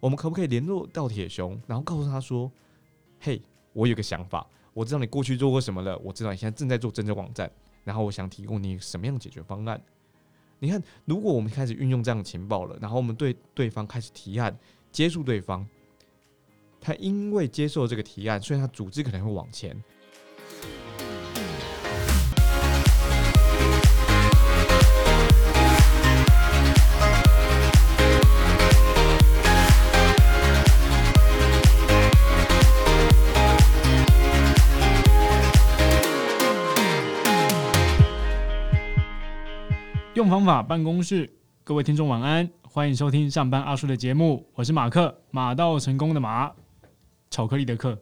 我们可不可以联络到铁熊，然后告诉他说：“嘿，我有个想法，我知道你过去做过什么了，我知道你现在正在做真正网站，然后我想提供你什么样的解决方案。”你看，如果我们开始运用这样的情报了，然后我们对对方开始提案，接触对方，他因为接受这个提案，所以他组织可能会往前。用方法办公室，各位听众晚安，欢迎收听上班阿叔的节目，我是马克，马到成功的马，巧克力的克，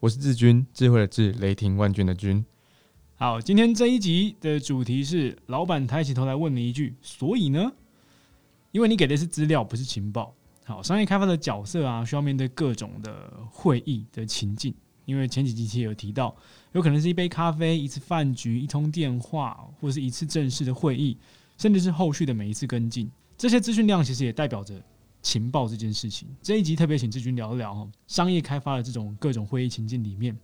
我是志军，智慧的智，雷霆万钧的军。好，今天这一集的主题是，老板抬起头来问你一句，所以呢？因为你给的是资料，不是情报。好，商业开发的角色啊，需要面对各种的会议的情境。因为前几集其实有提到，有可能是一杯咖啡、一次饭局、一通电话，或者是一次正式的会议，甚至是后续的每一次跟进。这些资讯量其实也代表着情报这件事情。这一集特别请志军聊一聊哈，商业开发的这种各种会议情境里面，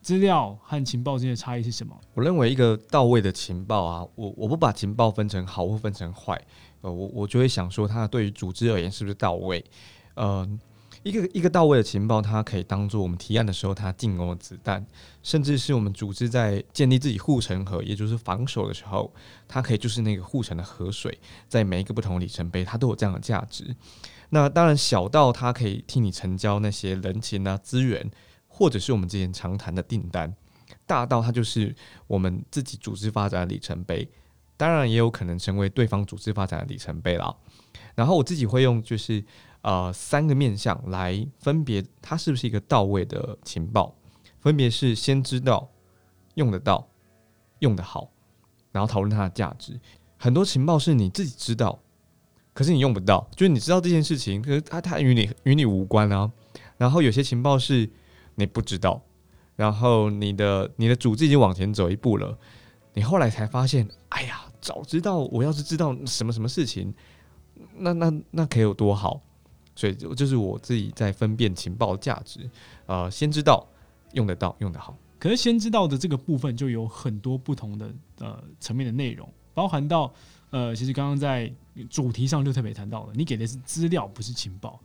资料和情报之间的差异是什么？我认为一个到位的情报啊，我我不把情报分成好或分成坏，呃，我我就会想说，它对于组织而言是不是到位？呃。一个一个到位的情报，它可以当做我们提案的时候它进攻的子弹，甚至是我们组织在建立自己护城河，也就是防守的时候，它可以就是那个护城的河水，在每一个不同的里程碑，它都有这样的价值。那当然，小到它可以替你成交那些人情啊资源，或者是我们之前常谈的订单；大到它就是我们自己组织发展的里程碑，当然也有可能成为对方组织发展的里程碑了。然后我自己会用就是。呃，三个面向来分别，它是不是一个到位的情报？分别是先知道、用得到、用得好，然后讨论它的价值。很多情报是你自己知道，可是你用不到，就是你知道这件事情，可是它它与你与你无关啊。然后有些情报是你不知道，然后你的你的组织已经往前走一步了，你后来才发现，哎呀，早知道我要是知道什么什么事情，那那那可以有多好。所以就就是我自己在分辨情报价值，呃，先知道用得到用得好。可是先知道的这个部分就有很多不同的呃层面的内容，包含到呃，其实刚刚在主题上就特别谈到了，你给的是资料不是情报。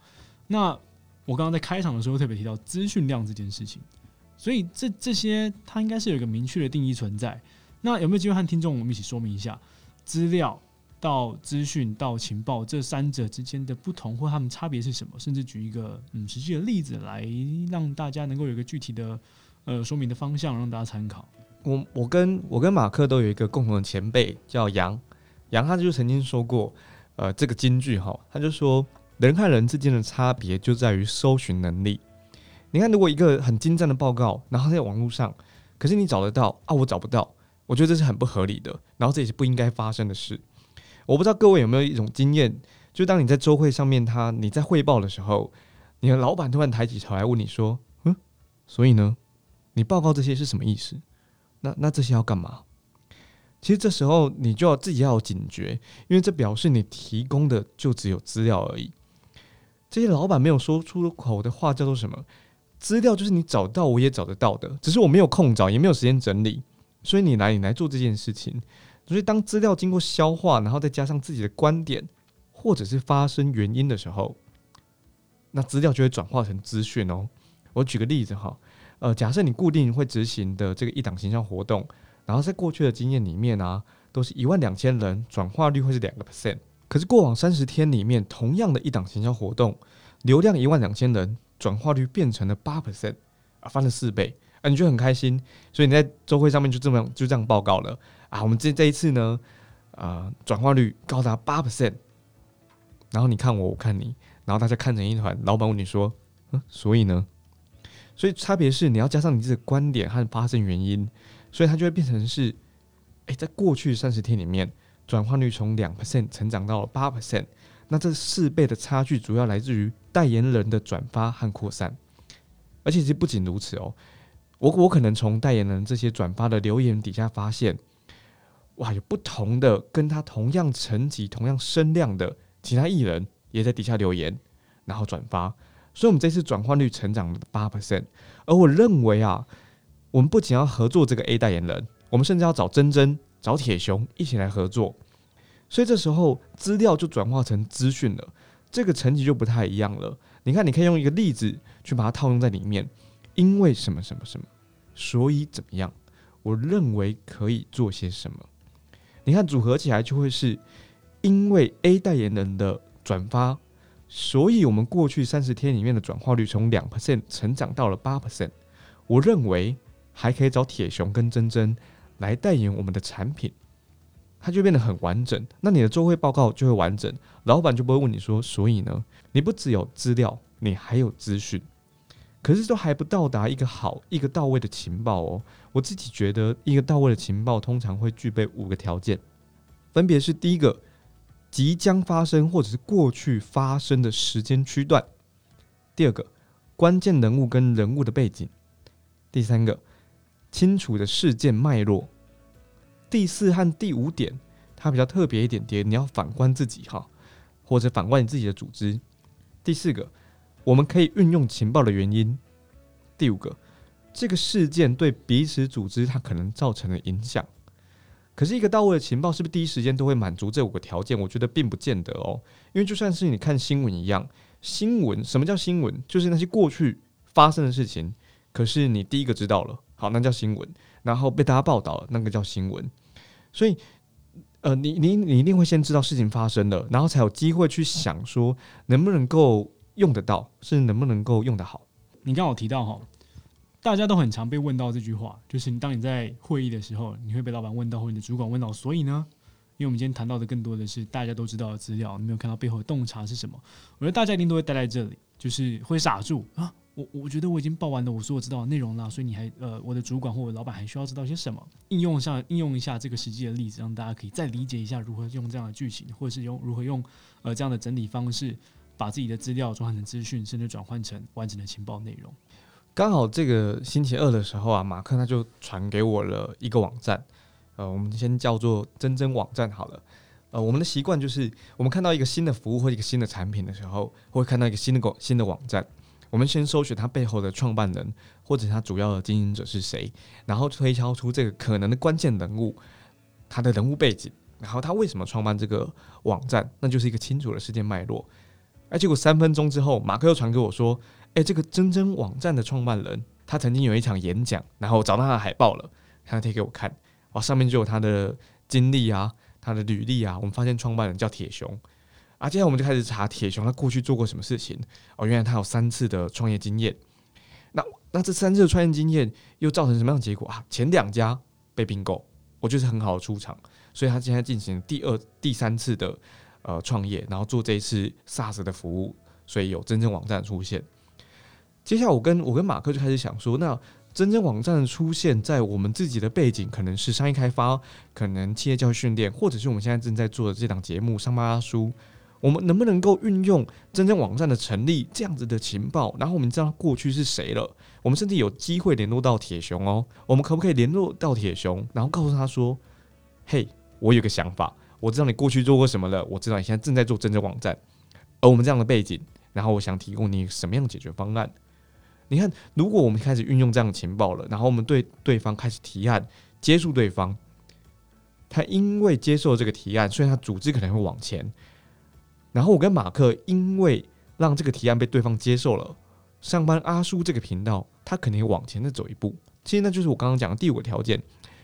那我刚刚在开场的时候特别提到资讯量这件事情，所以这这些它应该是有一个明确的定义存在。那有没有机会和听众我们一起说明一下资料？到资讯到情报这三者之间的不同或他们差别是什么？甚至举一个嗯实际的例子来让大家能够有一个具体的呃说明的方向，让大家参考。我我跟我跟马克都有一个共同的前辈叫杨杨，他就曾经说过呃这个金句哈，他就说人和人之间的差别就在于搜寻能力。你看，如果一个很精湛的报告，然后在网络上，可是你找得到啊，我找不到，我觉得这是很不合理的，然后这也是不应该发生的事。我不知道各位有没有一种经验，就当你在周会上面，他你在汇报的时候，你的老板突然抬起头来问你说：“嗯，所以呢，你报告这些是什么意思？那那这些要干嘛？”其实这时候你就要自己要有警觉，因为这表示你提供的就只有资料而已。这些老板没有说出口的话叫做什么？资料就是你找到我也找得到的，只是我没有空找，也没有时间整理，所以你来你来做这件事情。所以，当资料经过消化，然后再加上自己的观点，或者是发生原因的时候，那资料就会转化成资讯哦。我举个例子哈，呃，假设你固定会执行的这个一档形象活动，然后在过去的经验里面啊，都是一万两千人，转化率会是两个 percent。可是过往三十天里面，同样的一档形象活动，流量一万两千人，转化率变成了八 percent，啊，翻了四倍，啊，你就很开心。所以你在周会上面就这么就这样报告了。啊，我们这这一次呢，啊，转化率高达八 percent，然后你看我，我看你，然后大家看成一团。老板问你说，嗯，所以呢？所以差别是你要加上你自己的观点和发生原因，所以它就会变成是，哎，在过去三十天里面，转化率从两 percent 成长到了八 percent，那这四倍的差距主要来自于代言人的转发和扩散，而且其实不仅如此哦，我我可能从代言人这些转发的留言底下发现。哇，有不同的跟他同样层级、同样声量的其他艺人也在底下留言，然后转发，所以我们这次转换率成长了八 percent。而我认为啊，我们不仅要合作这个 A 代言人，我们甚至要找真真、找铁熊一起来合作。所以这时候资料就转化成资讯了，这个层级就不太一样了。你看，你可以用一个例子去把它套用在里面，因为什么什么什么，所以怎么样？我认为可以做些什么？你看组合起来就会是，因为 A 代言人的转发，所以我们过去三十天里面的转化率从两 percent 成长到了八 percent。我认为还可以找铁熊跟珍珍来代言我们的产品。它就变得很完整，那你的周会报告就会完整，老板就不会问你说，所以呢，你不只有资料，你还有资讯，可是都还不到达一个好、一个到位的情报哦。我自己觉得，一个到位的情报通常会具备五个条件，分别是：第一个，即将发生或者是过去发生的时间区段；第二个，关键人物跟人物的背景；第三个，清楚的事件脉络。第四和第五点，它比较特别一点点，你要反观自己哈，或者反观你自己的组织。第四个，我们可以运用情报的原因。第五个，这个事件对彼此组织它可能造成的影响。可是，一个到位的情报是不是第一时间都会满足这五个条件？我觉得并不见得哦。因为就算是你看新闻一样，新闻什么叫新闻？就是那些过去发生的事情，可是你第一个知道了，好，那叫新闻。然后被大家报道了，那个叫新闻。所以，呃，你你你一定会先知道事情发生了，然后才有机会去想说能不能够用得到，是能不能够用得好。你刚好提到哈，大家都很常被问到这句话，就是当你在会议的时候，你会被老板问到，或者你的主管问到，所以呢，因为我们今天谈到的更多的是大家都知道的资料，你没有看到背后的洞察是什么。我觉得大家一定都会待在这里，就是会傻住啊。我我觉得我已经报完了我说我知道的内容了，所以你还呃，我的主管或我老板还需要知道些什么？应用上应用一下这个实际的例子，让大家可以再理解一下如何用这样的剧情，或者是用如何用呃这样的整理方式，把自己的资料转换成资讯，甚至转换成完整的情报内容。刚好这个星期二的时候啊，马克他就传给我了一个网站，呃，我们先叫做真真网站好了。呃，我们的习惯就是，我们看到一个新的服务或一个新的产品的时候，会看到一个新的网新的网站。我们先搜寻它背后的创办人或者它主要的经营者是谁，然后推敲出这个可能的关键人物，他的人物背景，然后他为什么创办这个网站，那就是一个清楚的事件脉络。哎，结果三分钟之后，马克又传给我说：“哎，这个真真网站的创办人，他曾经有一场演讲，然后找到他的海报了，他贴给我看，哇，上面就有他的经历啊，他的履历啊。我们发现创办人叫铁熊。”啊，接下来我们就开始查铁熊他过去做过什么事情哦，原来他有三次的创业经验。那那这三次的创业经验又造成什么样的结果啊？前两家被并购，我觉得是很好的出场，所以他现在进行第二、第三次的呃创业，然后做这一次 SaaS 的服务，所以有真正网站出现。接下来我跟我跟马克就开始想说，那真正网站的出现在我们自己的背景，可能是商业开发，可能企业教育训练，或者是我们现在正在做的这档节目《上班阿叔》。我们能不能够运用真正网站的成立这样子的情报，然后我们知道过去是谁了？我们甚至有机会联络到铁熊哦。我们可不可以联络到铁熊，然后告诉他说：“嘿，我有个想法，我知道你过去做过什么了，我知道你现在正在做真正网站，而我们这样的背景，然后我想提供你什么样的解决方案？你看，如果我们开始运用这样的情报了，然后我们对对方开始提案，接触对方，他因为接受这个提案，所以他组织可能会往前。”然后我跟马克，因为让这个提案被对方接受了，上班阿叔这个频道，他肯定往前再走一步。其实那就是我刚刚讲的第五个条件：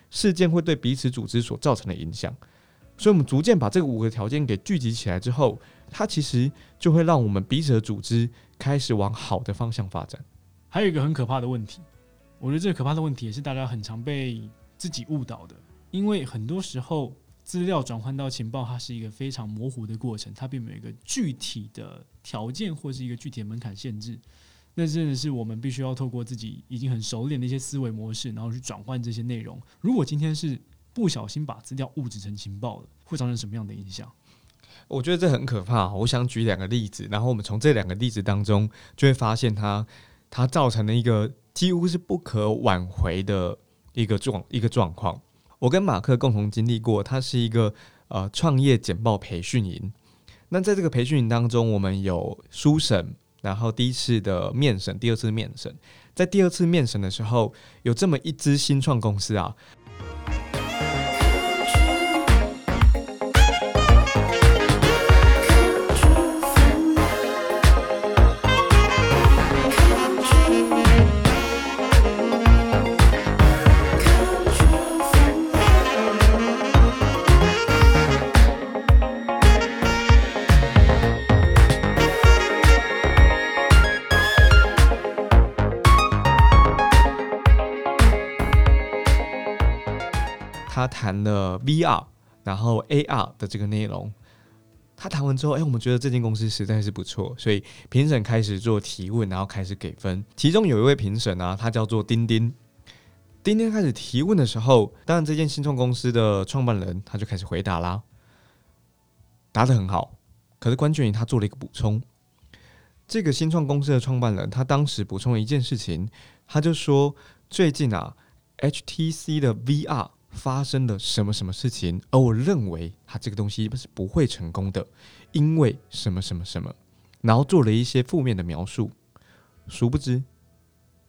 事件会对彼此组织所造成的影响。所以，我们逐渐把这个五个条件给聚集起来之后，它其实就会让我们彼此的组织开始往好的方向发展。还有一个很可怕的问题，我觉得这个可怕的问题也是大家很常被自己误导的，因为很多时候。资料转换到情报，它是一个非常模糊的过程，它并没有一个具体的条件或是一个具体的门槛限制。那真的是我们必须要透过自己已经很熟练的一些思维模式，然后去转换这些内容。如果今天是不小心把资料物质成情报了，会造成什么样的影响？我觉得这很可怕。我想举两个例子，然后我们从这两个例子当中就会发现，它它造成了一个几乎是不可挽回的一个状一个状况。我跟马克共同经历过，他是一个呃创业简报培训营。那在这个培训营当中，我们有书审，然后第一次的面审，第二次面审。在第二次面审的时候，有这么一支新创公司啊。他谈了 VR，然后 AR 的这个内容。他谈完之后，哎，我们觉得这间公司实在是不错，所以评审开始做提问，然后开始给分。其中有一位评审啊，他叫做丁丁。丁丁开始提问的时候，当然这间新创公司的创办人他就开始回答啦，答得很好。可是关键于他做了一个补充，这个新创公司的创办人他当时补充了一件事情，他就说最近啊，HTC 的 VR。发生了什么什么事情？而我认为他这个东西是不会成功的，因为什么什么什么，然后做了一些负面的描述。殊不知，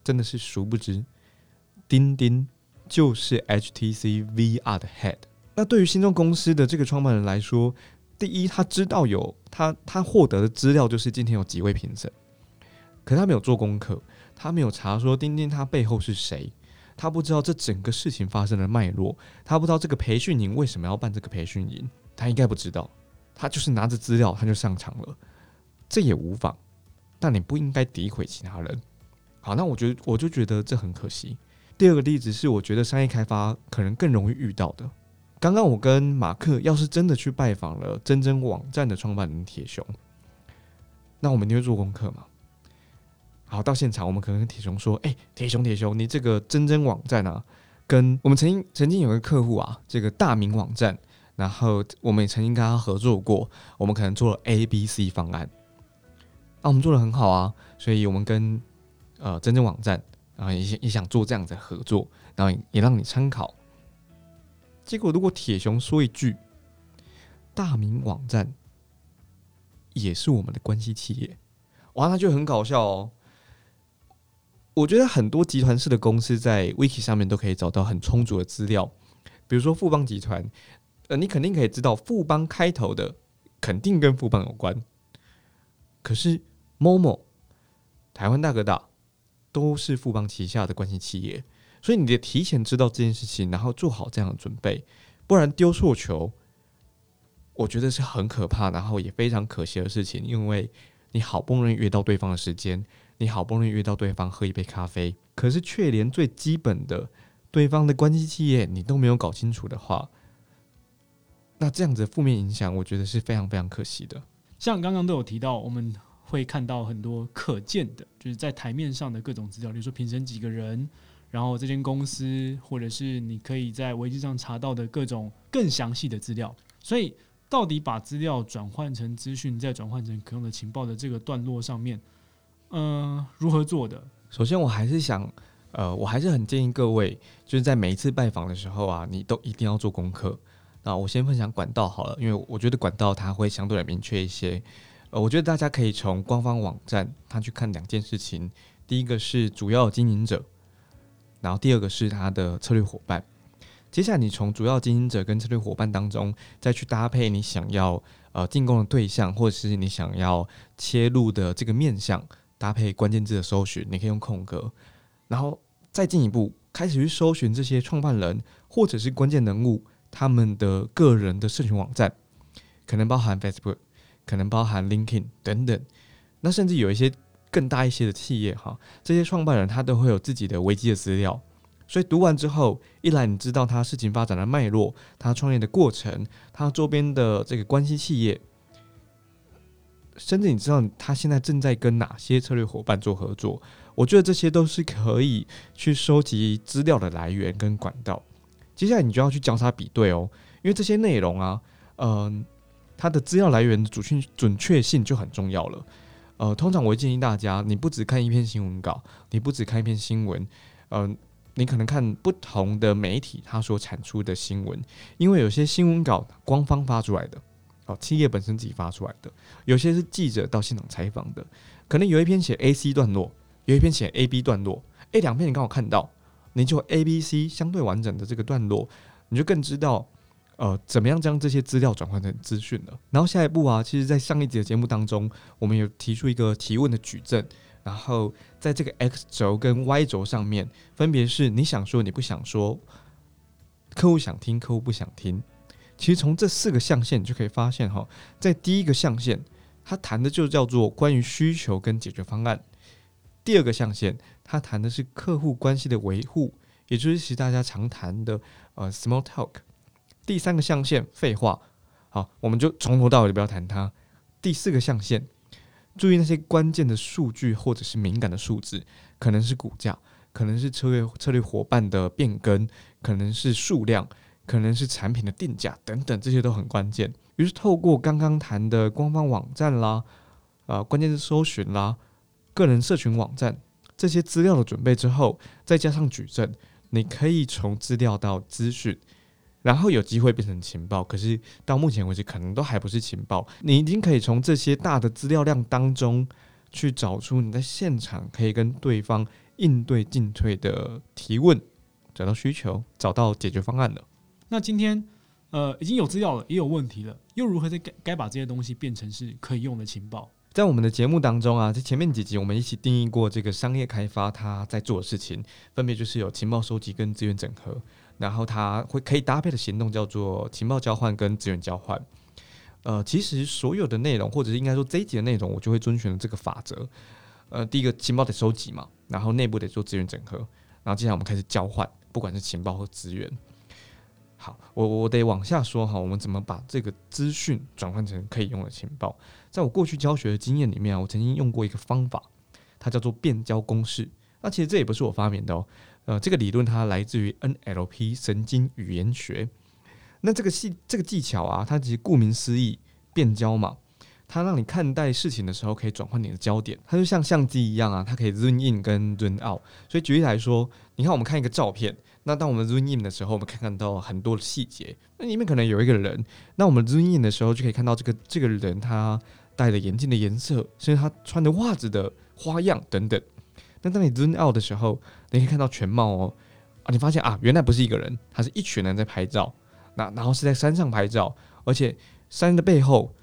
真的是殊不知，钉钉就是 HTC VR 的 head。那对于新创公司的这个创办人来说，第一，他知道有他他获得的资料就是今天有几位评审，可他没有做功课，他没有查说钉钉他背后是谁。他不知道这整个事情发生的脉络，他不知道这个培训营为什么要办这个培训营，他应该不知道。他就是拿着资料他就上场了，这也无妨。但你不应该诋毁其他人。好，那我觉得我就觉得这很可惜。第二个例子是，我觉得商业开发可能更容易遇到的。刚刚我跟马克要是真的去拜访了真真网站的创办人铁熊，那我们一定会做功课嘛？好，到现场我们可能跟铁熊说：“哎，铁熊，铁熊，你这个真真网站啊，跟我们曾经曾经有个客户啊，这个大明网站，然后我们也曾经跟他合作过，我们可能做了 A、B、C 方案，啊，我们做的很好啊，所以我们跟呃真真网站，然后也也想做这样子的合作，然后也让你参考。结果如果铁熊说一句，大明网站也是我们的关系企业，哇，那就很搞笑哦。”我觉得很多集团式的公司在 Wiki 上面都可以找到很充足的资料，比如说富邦集团，呃，你肯定可以知道富邦开头的肯定跟富邦有关，可是 Momo、台湾大哥大都是富邦旗下的关系企业，所以你得提前知道这件事情，然后做好这样的准备，不然丢错球，我觉得是很可怕，然后也非常可惜的事情，因为你好不容易约到对方的时间。你好不容易约到对方喝一杯咖啡，可是却连最基本的对方的关系企业你都没有搞清楚的话，那这样子负面影响，我觉得是非常非常可惜的。像刚刚都有提到，我们会看到很多可见的，就是在台面上的各种资料，比如说评审几个人，然后这间公司，或者是你可以在维基上查到的各种更详细的资料。所以，到底把资料转换成资讯，再转换成可用的情报的这个段落上面。嗯，如何做的？首先，我还是想，呃，我还是很建议各位，就是在每一次拜访的时候啊，你都一定要做功课。那我先分享管道好了，因为我觉得管道它会相对来明确一些。呃，我觉得大家可以从官方网站它去看两件事情，第一个是主要经营者，然后第二个是他的策略伙伴。接下来，你从主要经营者跟策略伙伴当中，再去搭配你想要呃进攻的对象，或者是你想要切入的这个面向。搭配关键字的搜寻，你可以用空格，然后再进一步开始去搜寻这些创办人或者是关键人物他们的个人的社群网站，可能包含 Facebook，可能包含 LinkedIn 等等。那甚至有一些更大一些的企业哈，这些创办人他都会有自己的危机的资料，所以读完之后，一来你知道他事情发展的脉络，他创业的过程，他周边的这个关系企业。甚至你知道他现在正在跟哪些策略伙伴做合作？我觉得这些都是可以去收集资料的来源跟管道。接下来你就要去交叉比对哦，因为这些内容啊，嗯，它的资料来源的准确准确性就很重要了。呃，通常我会建议大家，你不只看一篇新闻稿，你不只看一篇新闻，嗯，你可能看不同的媒体它所产出的新闻，因为有些新闻稿官方发出来的。哦，企业本身自己发出来的，有些是记者到现场采访的，可能有一篇写 A C 段落，有一篇写 A B 段落，诶，两篇你刚好看到，你就 A B C 相对完整的这个段落，你就更知道。呃，怎么样将这些资料转换成资讯了？然后下一步啊，其实，在上一集的节目当中，我们有提出一个提问的矩阵，然后在这个 x 轴跟 y 轴上面，分别是你想说，你不想说，客户想听，客户不想听。其实从这四个象限，就可以发现哈，在第一个象限，它谈的就叫做关于需求跟解决方案；第二个象限，它谈的是客户关系的维护，也就是其实大家常谈的呃 small talk。第三个象限，废话，好，我们就从头到尾不要谈它。第四个象限，注意那些关键的数据或者是敏感的数字，可能是股价，可能是策略策略伙伴的变更，可能是数量，可能是产品的定价等等，这些都很关键。于是透过刚刚谈的官方网站啦，啊，关键是搜寻啦，个人社群网站这些资料的准备之后，再加上举证，你可以从资料到资讯。然后有机会变成情报，可是到目前为止可能都还不是情报。你已经可以从这些大的资料量当中去找出你在现场可以跟对方应对进退的提问，找到需求，找到解决方案了。那今天呃已经有资料了，也有问题了，又如何在该该把这些东西变成是可以用的情报？在我们的节目当中啊，在前面几集我们一起定义过这个商业开发它在做的事情，分别就是有情报收集跟资源整合。然后它会可以搭配的行动叫做情报交换跟资源交换。呃，其实所有的内容，或者是应该说这一集的内容，我就会遵循这个法则。呃，第一个情报得收集嘛，然后内部得做资源整合，然后接下来我们开始交换，不管是情报或资源。好，我我得往下说哈，我们怎么把这个资讯转换成可以用的情报？在我过去教学的经验里面啊，我曾经用过一个方法，它叫做变焦公式。那其实这也不是我发明的哦。呃，这个理论它来自于 NLP 神经语言学。那这个技这个技巧啊，它其实顾名思义，变焦嘛，它让你看待事情的时候可以转换你的焦点。它就像相机一样啊，它可以 zoom in 跟 zoom out。所以举例来说，你看我们看一个照片，那当我们 zoom in 的时候，我们可以看到很多的细节。那里面可能有一个人，那我们 zoom in 的时候就可以看到这个这个人他戴的眼镜的颜色，甚至他穿的袜子的花样等等。那当你 zoom out 的时候，你可以看到全貌哦，啊，你发现啊，原来不是一个人，他是一群人在拍照，那然后是在山上拍照，而且山的背后，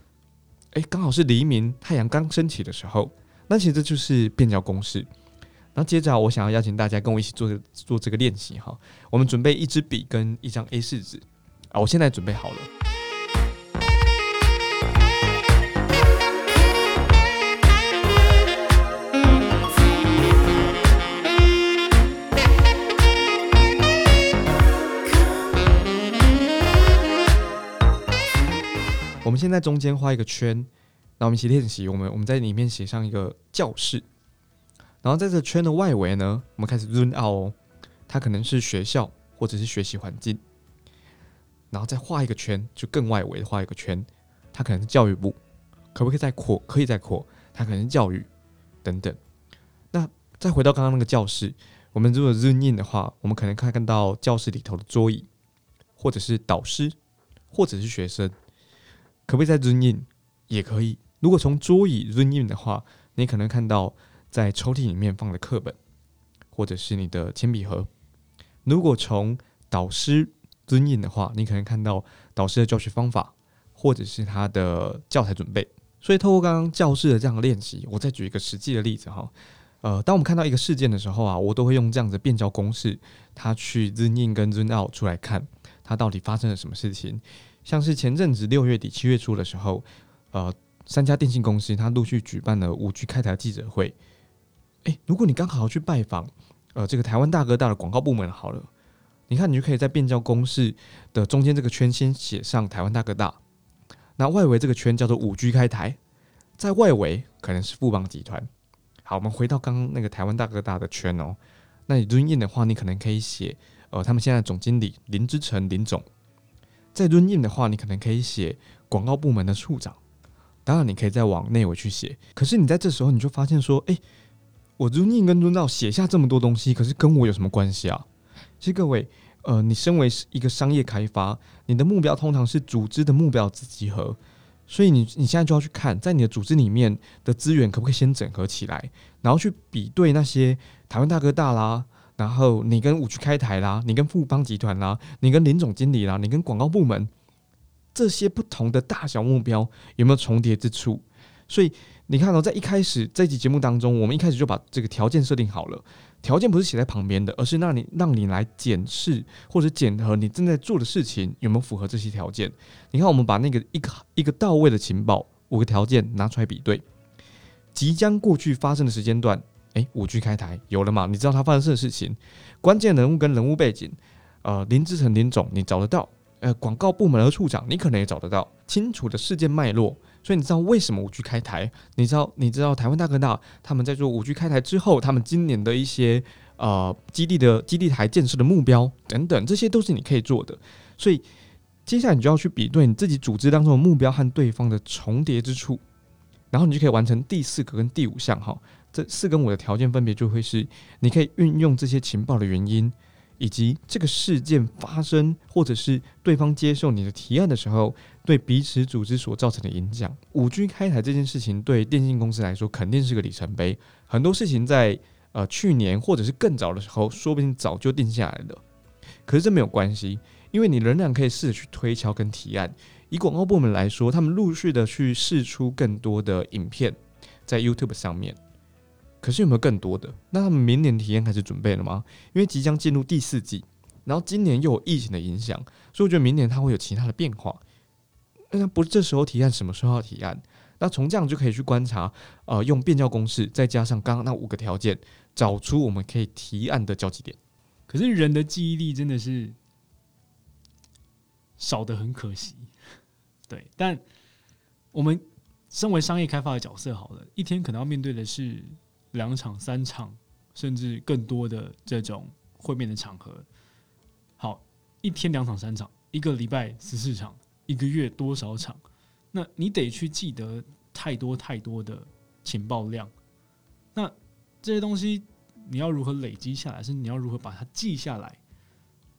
哎，刚好是黎明，太阳刚升起的时候，那其实这就是变焦公式。那接着，我想要邀请大家跟我一起做做这个练习哈，我们准备一支笔跟一张 A 四纸啊，我现在准备好了。我们现在中间画一个圈，那我们一起练习。我们我们在里面写上一个教室，然后在这圈的外围呢，我们开始 run out 哦，它可能是学校或者是学习环境，然后再画一个圈，就更外围的画一个圈，它可能是教育部，可不可以再扩？可以再扩，它可能是教育等等。那再回到刚刚那个教室，我们如果 run in 的话，我们可能看看到教室里头的桌椅，或者是导师，或者是学生。可不可以再 zoom in？也可以。如果从桌椅 zoom in 的话，你可能看到在抽屉里面放的课本，或者是你的铅笔盒。如果从导师 zoom in 的话，你可能看到导师的教学方法，或者是他的教材准备。所以，透过刚刚教室的这样的练习，我再举一个实际的例子哈。呃，当我们看到一个事件的时候啊，我都会用这样子变焦公式，它去 zoom in 跟 zoom out 出来看，它到底发生了什么事情。像是前阵子六月底七月初的时候，呃，三家电信公司它陆续举办了五 G 开台记者会。诶，如果你刚好去拜访，呃，这个台湾大哥大的广告部门，好了，你看你就可以在变焦公式的中间这个圈先写上台湾大哥大，那外围这个圈叫做五 G 开台，在外围可能是富邦集团。好，我们回到刚刚那个台湾大哥大的圈哦，那你 run in 的话，你可能可以写，呃，他们现在总经理林之成林总。在 run in 的话，你可能可以写广告部门的处长，当然你可以再往内围去写。可是你在这时候你就发现说，哎，我 run in 跟 run out 写下这么多东西，可是跟我有什么关系啊？其实各位，呃，你身为一个商业开发，你的目标通常是组织的目标之集合，所以你你现在就要去看，在你的组织里面的资源可不可以先整合起来，然后去比对那些台湾大哥大啦，然后你跟五区开台啦，你跟富邦集团啦，你跟林总经理啦，你跟广告部门这些不同的大小目标有没有重叠之处？所以你看到在一开始这集节目当中，我们一开始就把这个条件设定好了。条件不是写在旁边的，而是让你让你来检视或者检核你正在做的事情有没有符合这些条件。你看，我们把那个一个一个到位的情报五个条件拿出来比对，即将过去发生的时间段，诶，五 G 开台有了嘛？你知道它发生的事情，关键人物跟人物背景，呃，林志成林总你找得到，呃，广告部门的处长你可能也找得到，清楚的事件脉络。所以你知道为什么五 G 开台？你知道你知道台湾大哥大他们在做五 G 开台之后，他们今年的一些呃基地的基地台建设的目标等等，这些都是你可以做的。所以接下来你就要去比对你自己组织当中的目标和对方的重叠之处，然后你就可以完成第四个跟第五项哈。这四跟五的条件分别就会是你可以运用这些情报的原因。以及这个事件发生，或者是对方接受你的提案的时候，对彼此组织所造成的影响。五 G 开台这件事情对电信公司来说肯定是个里程碑。很多事情在呃去年或者是更早的时候，说不定早就定下来了。可是这没有关系，因为你仍然可以试着去推敲跟提案。以广告部门来说，他们陆续的去试出更多的影片在 YouTube 上面。可是有没有更多的？那他们明年体验开始准备了吗？因为即将进入第四季，然后今年又有疫情的影响，所以我觉得明年它会有其他的变化。那不是这时候提案，什么时候要提案？那从这样就可以去观察，呃，用变焦公式，再加上刚刚那五个条件，找出我们可以提案的交集点。可是人的记忆力真的是少的很可惜，对。但我们身为商业开发的角色，好了，一天可能要面对的是。两场、三场，甚至更多的这种会面的场合，好，一天两场、三场，一个礼拜十四场，一个月多少场？那你得去记得太多太多的情报量。那这些东西你要如何累积下来？是你要如何把它记下来？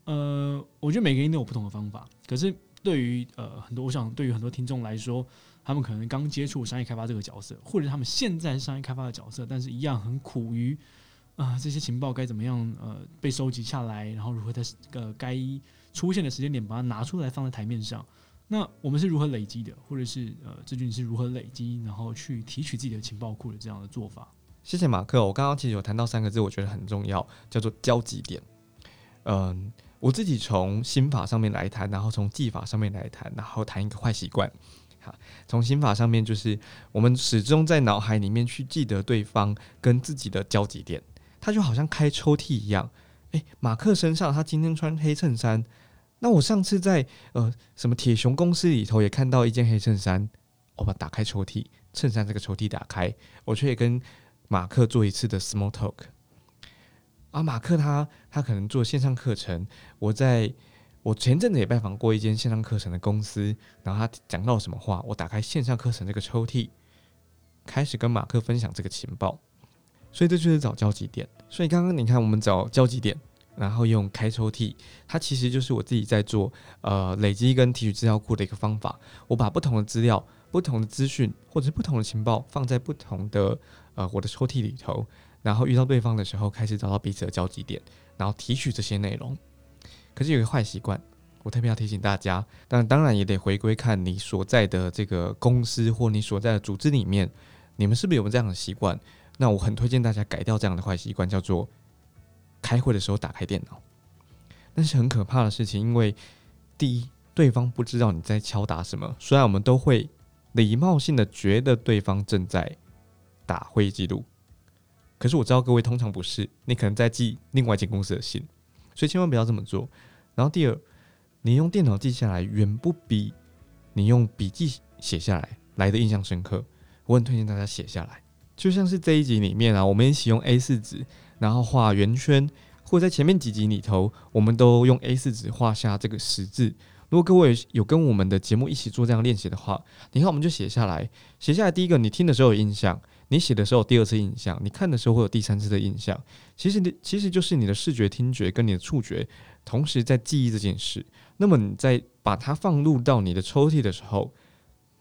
呃，我觉得每个人都有不同的方法。可是对于呃很多，我想对于很多听众来说。他们可能刚接触商业开发这个角色，或者他们现在是商业开发的角色，但是一样很苦于啊这些情报该怎么样呃被收集下来，然后如何在呃该出现的时间点把它拿出来放在台面上。那我们是如何累积的，或者是呃志军是如何累积，然后去提取自己的情报库的这样的做法？谢谢马克，我刚刚其实有谈到三个字，我觉得很重要，叫做交集点。嗯，我自己从心法上面来谈，然后从技法上面来谈，然后谈一个坏习惯。从心法上面，就是我们始终在脑海里面去记得对方跟自己的交集点，他就好像开抽屉一样。诶，马克身上他今天穿黑衬衫，那我上次在呃什么铁熊公司里头也看到一件黑衬衫，我把打开抽屉，衬衫这个抽屉打开，我却也跟马克做一次的 small talk。啊，马克他他可能做线上课程，我在。我前阵子也拜访过一间线上课程的公司，然后他讲到什么话，我打开线上课程这个抽屉，开始跟马克分享这个情报，所以这就是找交集点。所以刚刚你看我们找交集点，然后用开抽屉，它其实就是我自己在做呃累积跟提取资料库的一个方法。我把不同的资料、不同的资讯或者是不同的情报放在不同的呃我的抽屉里头，然后遇到对方的时候，开始找到彼此的交集点，然后提取这些内容。可是有个坏习惯，我特别要提醒大家，但当然也得回归看你所在的这个公司或你所在的组织里面，你们是不是有这样的习惯？那我很推荐大家改掉这样的坏习惯，叫做开会的时候打开电脑。那是很可怕的事情，因为第一，对方不知道你在敲打什么。虽然我们都会礼貌性的觉得对方正在打会议记录，可是我知道各位通常不是，你可能在记另外一间公司的信。所以千万不要这么做。然后第二，你用电脑记下来，远不比你用笔记写下来来的印象深刻。我很推荐大家写下来，就像是这一集里面啊，我们一起用 A 四纸，然后画圆圈，或者在前面几集里头，我们都用 A 四纸画下这个十字。如果各位有跟我们的节目一起做这样练习的话，你看我们就写下来，写下来第一个，你听的时候有印象。你写的时候有第二次印象，你看的时候会有第三次的印象。其实你其实就是你的视觉、听觉跟你的触觉同时在记忆这件事。那么你在把它放入到你的抽屉的时候，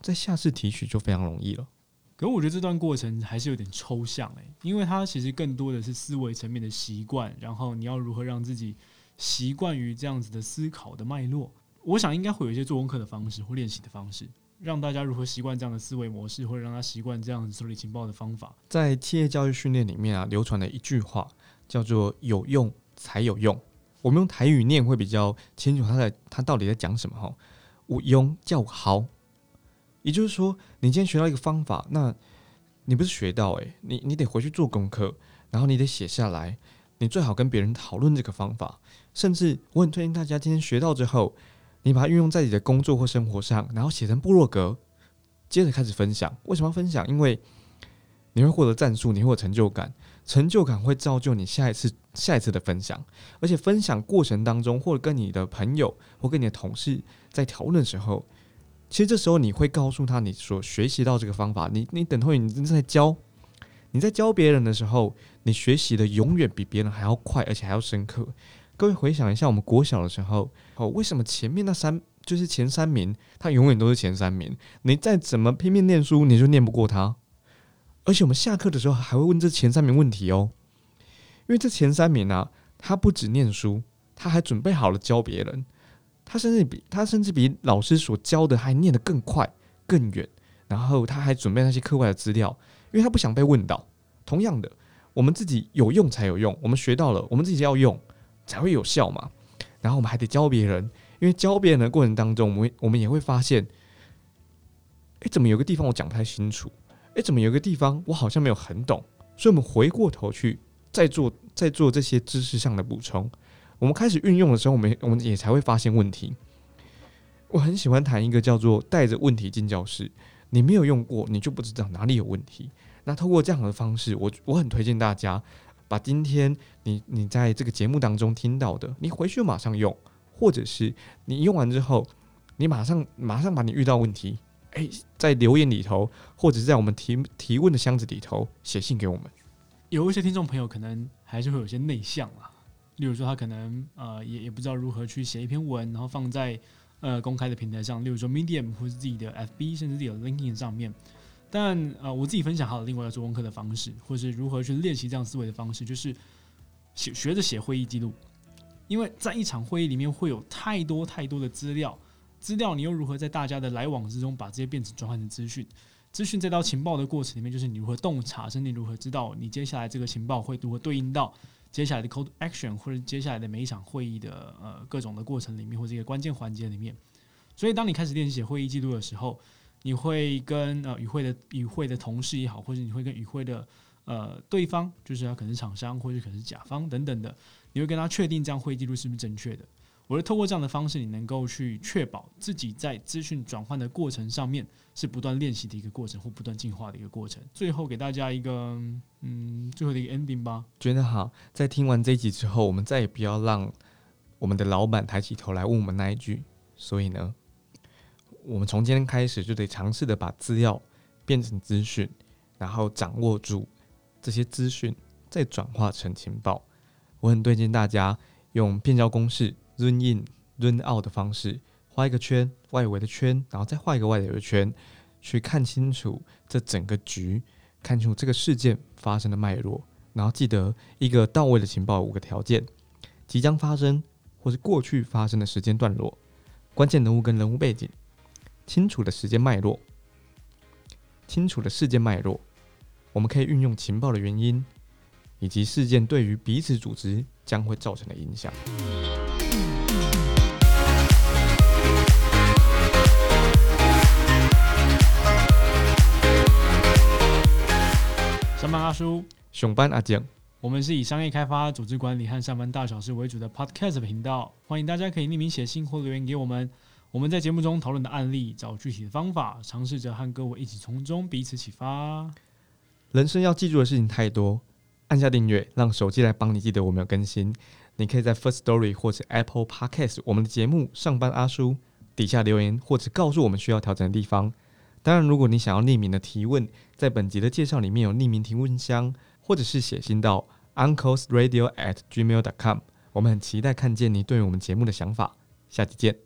在下次提取就非常容易了。可我觉得这段过程还是有点抽象诶、因为它其实更多的是思维层面的习惯，然后你要如何让自己习惯于这样子的思考的脉络。我想应该会有一些做功课的方式或练习的方式，让大家如何习惯这样的思维模式，或者让他习惯这样子处理情报的方法。在企业教育训练里面啊，流传的一句话叫做“有用才有用”。我们用台语念会比较清楚，他在他到底在讲什么哈。有用叫好，也就是说，你今天学到一个方法，那你不是学到诶、你你得回去做功课，然后你得写下来，你最好跟别人讨论这个方法。甚至我很推荐大家今天学到之后，你把它运用在你的工作或生活上，然后写成部落格，接着开始分享。为什么要分享？因为你会获得战术，你会有成就感，成就感会造就你下一次下一次的分享。而且分享过程当中，或者跟你的朋友或跟你的同事在讨论的时候，其实这时候你会告诉他你所学习到这个方法，你你等会你正在教，你在教别人的时候，你学习的永远比别人还要快，而且还要深刻。各位回想一下，我们国小的时候，哦，为什么前面那三就是前三名，他永远都是前三名？你再怎么拼命念书，你就念不过他。而且我们下课的时候还会问这前三名问题哦，因为这前三名啊，他不止念书，他还准备好了教别人，他甚至比他甚至比老师所教的还念得更快更远，然后他还准备那些课外的资料，因为他不想被问到。同样的，我们自己有用才有用，我们学到了，我们自己要用才会有效嘛。然后我们还得教别人，因为教别人的过程当中，我们我们也会发现，诶，怎么有个地方我讲不太清楚？诶，怎么有个地方我好像没有很懂？所以，我们回过头去再做再做这些知识上的补充。我们开始运用的时候，我们我们也才会发现问题。我很喜欢谈一个叫做“带着问题进教室”，你没有用过，你就不知道哪里有问题。那透过这样的方式，我我很推荐大家把今天你你在这个节目当中听到的，你回去马上用，或者是你用完之后，你马上马上把你遇到问题，诶，在留言里头，或者是在我们提提问的箱子里头写信给我们。有一些听众朋友可能还是会有些内向啊，例如说他可能呃也也不知道如何去写一篇文，然后放在呃公开的平台上，例如说 Medium 或是自己的 FB，甚至自己的 LinkedIn 上面。但呃我自己分享好了另外一个做功课的方式，或是如何去练习这样思维的方式，就是写学着写会议记录，因为在一场会议里面会有太多太多的资料，资料你又如何在大家的来往之中把这些变成转换成资讯？资讯再到情报的过程里面，就是你如何洞察，甚至你如何知道你接下来这个情报会如何对应到接下来的 call action，或者接下来的每一场会议的呃各种的过程里面，或者一个关键环节里面。所以，当你开始练习写会议记录的时候，你会跟呃与会的与会的同事也好，或者你会跟与会的呃对方，就是他可能是厂商，或者可能是甲方等等的，你会跟他确定这样会议记录是不是正确的。我是透过这样的方式，你能够去确保自己在资讯转换的过程上面是不断练习的一个过程，或不断进化的一个过程。最后给大家一个嗯最后的一个 ending 吧。觉得好，在听完这一集之后，我们再也不要让我们的老板抬起头来问我们那一句。所以呢，我们从今天开始就得尝试的把资料变成资讯，然后掌握住这些资讯，再转化成情报。我很推荐大家用变焦公式 run in run out 的方式，画一个圈，外围的圈，然后再画一个外围的圈，去看清楚这整个局，看清楚这个事件发生的脉络。然后记得一个到位的情报五个条件：即将发生或是过去发生的时间段落，关键人物跟人物背景，清楚的时间脉络，清楚的事件脉络。我们可以运用情报的原因，以及事件对于彼此组织将会造成的影响。上班阿叔，熊班阿健，我们是以商业开发、组织管理和上班大小事为主的 Podcast 频道，欢迎大家可以匿名写信或留言给我们。我们在节目中讨论的案例，找具体的方法，尝试着和各位一起从中彼此启发。人生要记住的事情太多，按下订阅，让手机来帮你记得我们有更新。你可以在 First Story 或者 Apple Podcast 我们的节目《上班阿叔》底下留言，或者告诉我们需要调整的地方。当然，如果你想要匿名的提问，在本集的介绍里面有匿名提问箱，或者是写信到 unclesradio at gmail.com。我们很期待看见你对我们节目的想法。下期见。